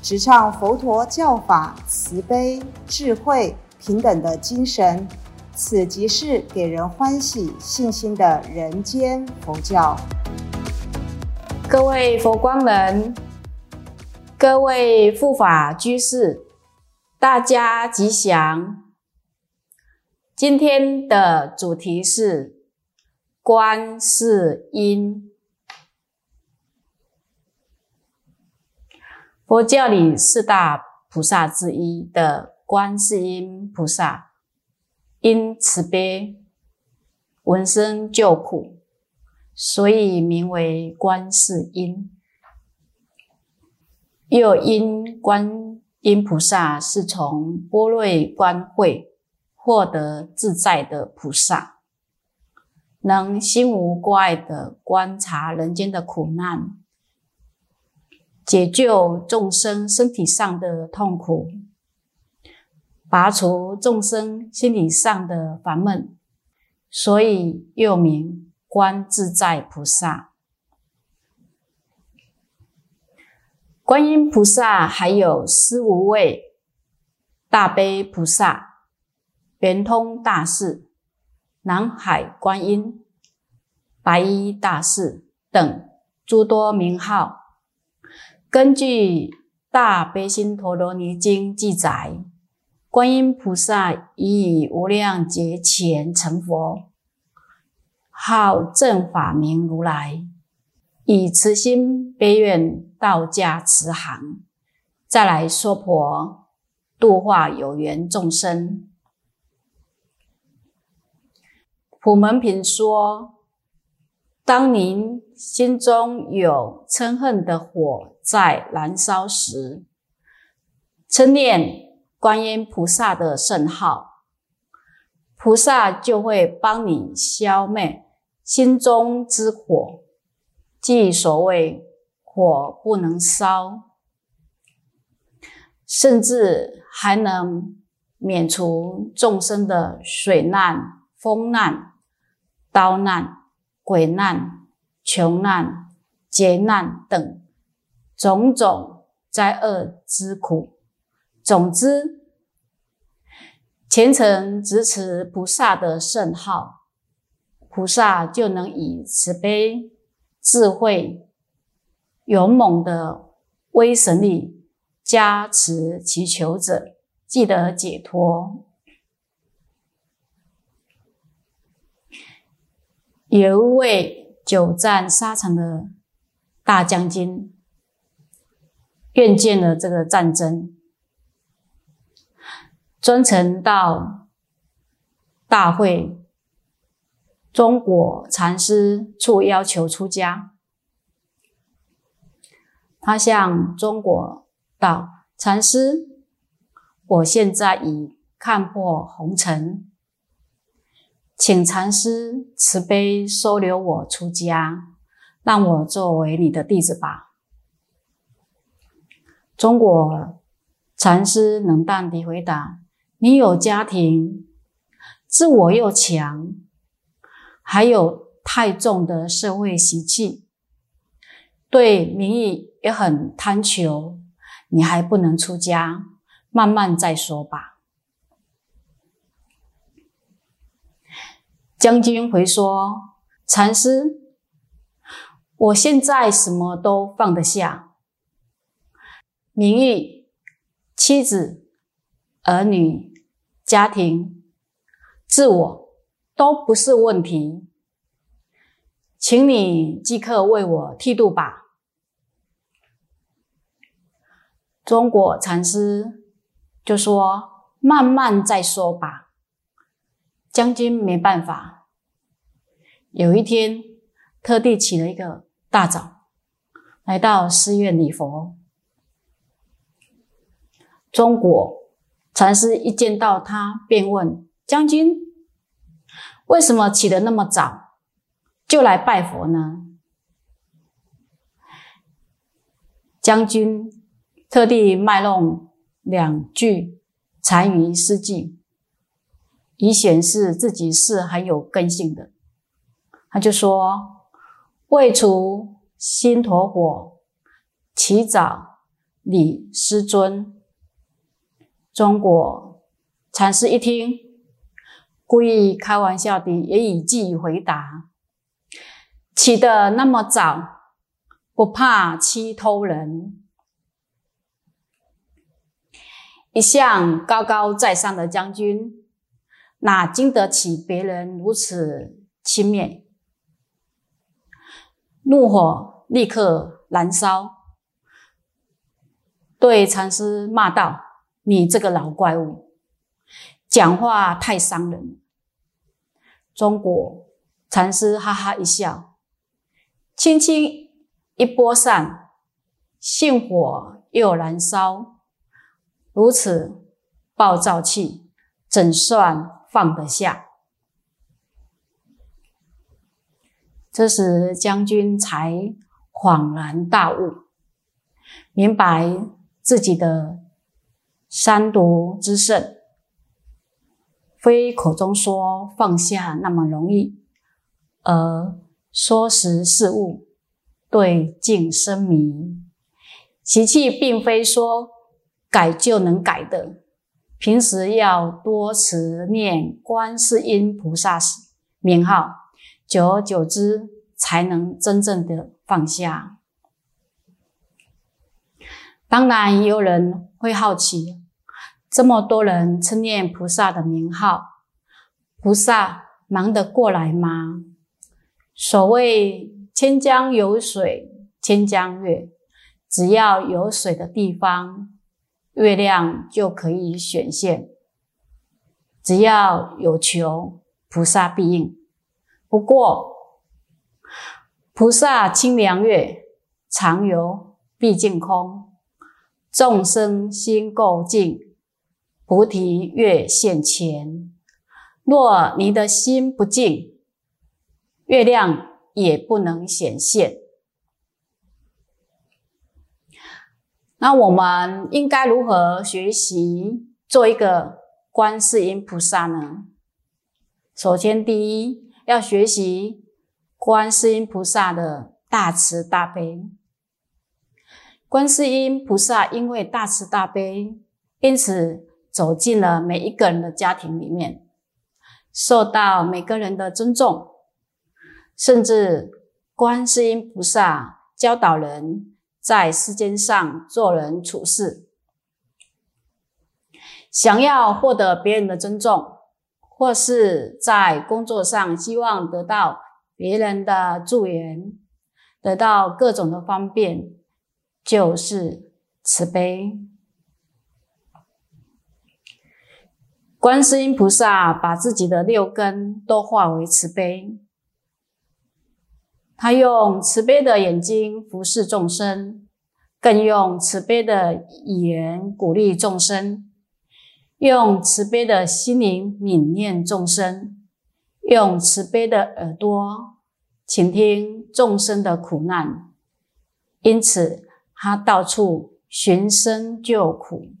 直唱佛陀教法慈悲、智慧、平等的精神。此即是给人欢喜、信心的人间佛教。各位佛光人，各位护法居士，大家吉祥。今天的主题是观世音。佛教里四大菩萨之一的观世音菩萨。因慈悲闻声救苦，所以名为观世音。又因观音菩萨是从波瑞观会获得自在的菩萨，能心无挂碍的观察人间的苦难，解救众生身体上的痛苦。拔除众生心理上的烦闷，所以又名观自在菩萨。观音菩萨还有思无畏、大悲菩萨、圆通大士、南海观音、白衣大士等诸多名号。根据《大悲心陀罗尼经》记载。观音菩萨已以无量劫前成佛，号正法明如来，以慈心悲愿道驾慈航，再来说婆度化有缘众生。普门品说：当您心中有嗔恨的火在燃烧时，称念。观音菩萨的圣号，菩萨就会帮你消灭心中之火，即所谓火不能烧，甚至还能免除众生的水难、风难、刀难、鬼难、穷难、劫难等种种灾厄之苦。总之，虔诚执持菩萨的圣号，菩萨就能以慈悲、智慧、勇猛的威神力加持祈求者，即得解脱。有一位久战沙场的大将军，愿见了这个战争。专程到大会中国禅师处要求出家。他向中国道：“禅师，我现在已看破红尘，请禅师慈悲收留我出家，让我作为你的弟子吧。”中国禅师冷淡地回答。你有家庭，自我又强，还有太重的社会习气，对名誉也很贪求，你还不能出家，慢慢再说吧。将军回说：“禅师，我现在什么都放得下，名誉、妻子。”儿女、家庭、自我都不是问题，请你即刻为我剃度吧。中国禅师就说：“慢慢再说吧。”将军没办法，有一天特地起了一个大早，来到寺院礼佛。中国禅师一见到他，便问将军：“为什么起得那么早，就来拜佛呢？”将军特地卖弄两句禅语诗句，以显示自己是很有根性的。他就说：“未除心陀火，起早礼师尊。”中国禅师一听，故意开玩笑地也以记回答：“起得那么早。”不怕欺偷人，一向高高在上的将军，哪经得起别人如此轻蔑？怒火立刻燃烧，对禅师骂道：“你这个老怪物，讲话太伤人！”中国禅师哈哈一笑，轻轻。一波散，性火又燃烧，如此暴躁气，怎算放得下？这时将军才恍然大悟，明白自己的三毒之盛，非口中说放下那么容易，而说时事物。对境生迷，习气并非说改就能改的。平时要多持念观世音菩萨名号，久而久之，才能真正的放下。当然，也有人会好奇：这么多人称念菩萨的名号，菩萨忙得过来吗？所谓。千江有水千江月，只要有水的地方，月亮就可以显现；只要有求，菩萨必应。不过，菩萨清凉月，常游毕竟空；众生心够净，菩提月现前。若你的心不净，月亮。也不能显现。那我们应该如何学习做一个观世音菩萨呢？首先，第一要学习观世音菩萨的大慈大悲。观世音菩萨因为大慈大悲，因此走进了每一个人的家庭里面，受到每个人的尊重。甚至观世音菩萨教导人在世间上做人处事，想要获得别人的尊重，或是在工作上希望得到别人的助缘，得到各种的方便，就是慈悲。观世音菩萨把自己的六根都化为慈悲。他用慈悲的眼睛服侍众生，更用慈悲的语言鼓励众生，用慈悲的心灵悯念众生，用慈悲的耳朵倾听众生的苦难。因此，他到处寻声救苦。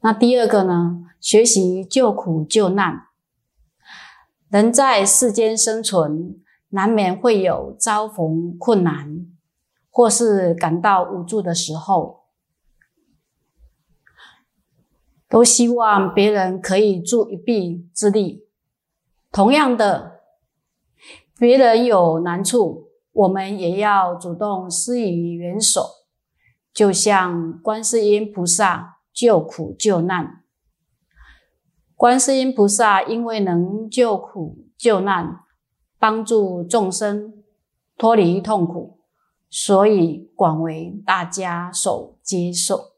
那第二个呢？学习救苦救难。人在世间生存，难免会有遭逢困难，或是感到无助的时候，都希望别人可以助一臂之力。同样的，别人有难处，我们也要主动施以援手，就像观世音菩萨救苦救难。观世音菩萨因为能救苦救难，帮助众生脱离痛苦，所以广为大家所接受。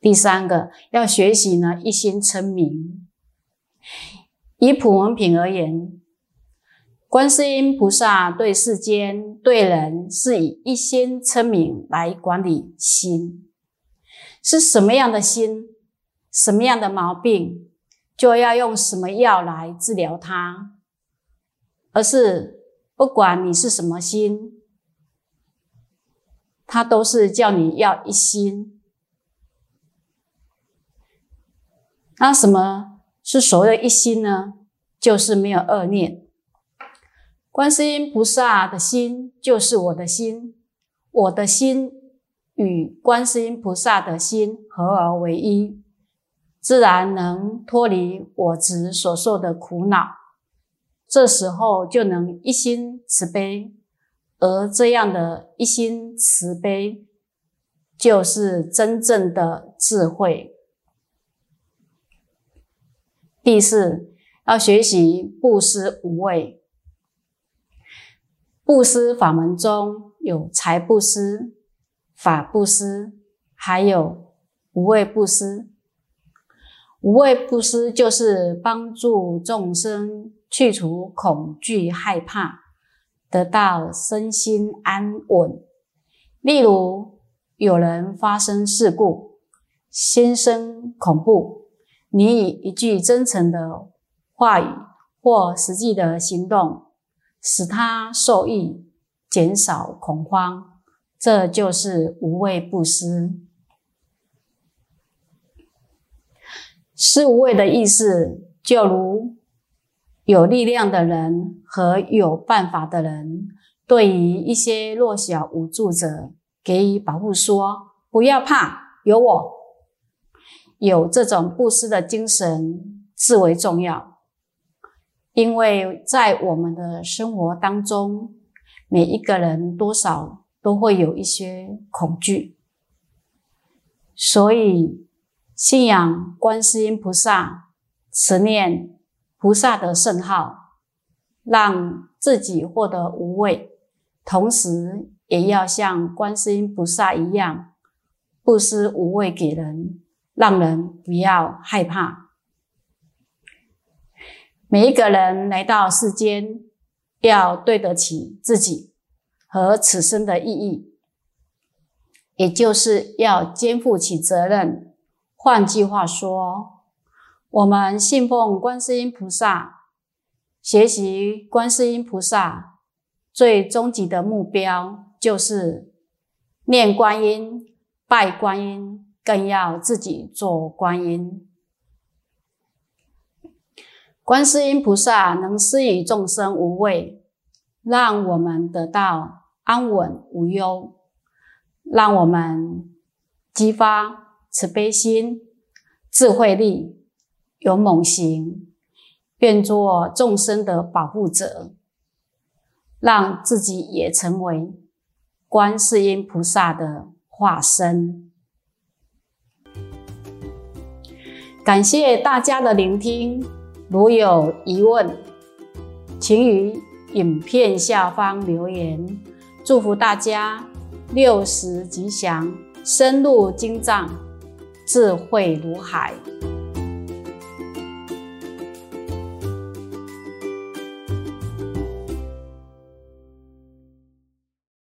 第三个要学习呢，一心称名。以普文品而言，观世音菩萨对世间、对人是以一心称名来管理心，是什么样的心，什么样的毛病，就要用什么药来治疗它，而是不管你是什么心，他都是叫你要一心。那什么是所谓的一心呢？就是没有恶念。观世音菩萨的心就是我的心，我的心与观世音菩萨的心合而为一，自然能脱离我执所受的苦恼。这时候就能一心慈悲，而这样的一心慈悲，就是真正的智慧。第四，要学习布施无畏。布施法门中有财布施、法布施，还有无畏布施。无畏布施就是帮助众生去除恐惧、害怕，得到身心安稳。例如，有人发生事故，心生恐怖，你以一句真诚的话语或实际的行动。使他受益，减少恐慌，这就是无畏布施。施无畏的意思，就如有力量的人和有办法的人，对于一些弱小无助者给予保护，说：“不要怕，有我。”有这种布施的精神，至为重要。因为在我们的生活当中，每一个人多少都会有一些恐惧，所以信仰观世音菩萨，持念菩萨的圣号，让自己获得无畏，同时也要像观世音菩萨一样，布施无畏给人，让人不要害怕。每一个人来到世间，要对得起自己和此生的意义，也就是要肩负起责任。换句话说，我们信奉观世音菩萨，学习观世音菩萨，最终极的目标就是念观音、拜观音，更要自己做观音。观世音菩萨能施予众生无畏，让我们得到安稳无忧，让我们激发慈悲心、智慧力、勇猛行，愿做众生的保护者，让自己也成为观世音菩萨的化身。感谢大家的聆听。如有疑问，请于影片下方留言。祝福大家六十吉祥，深入经藏，智慧如海。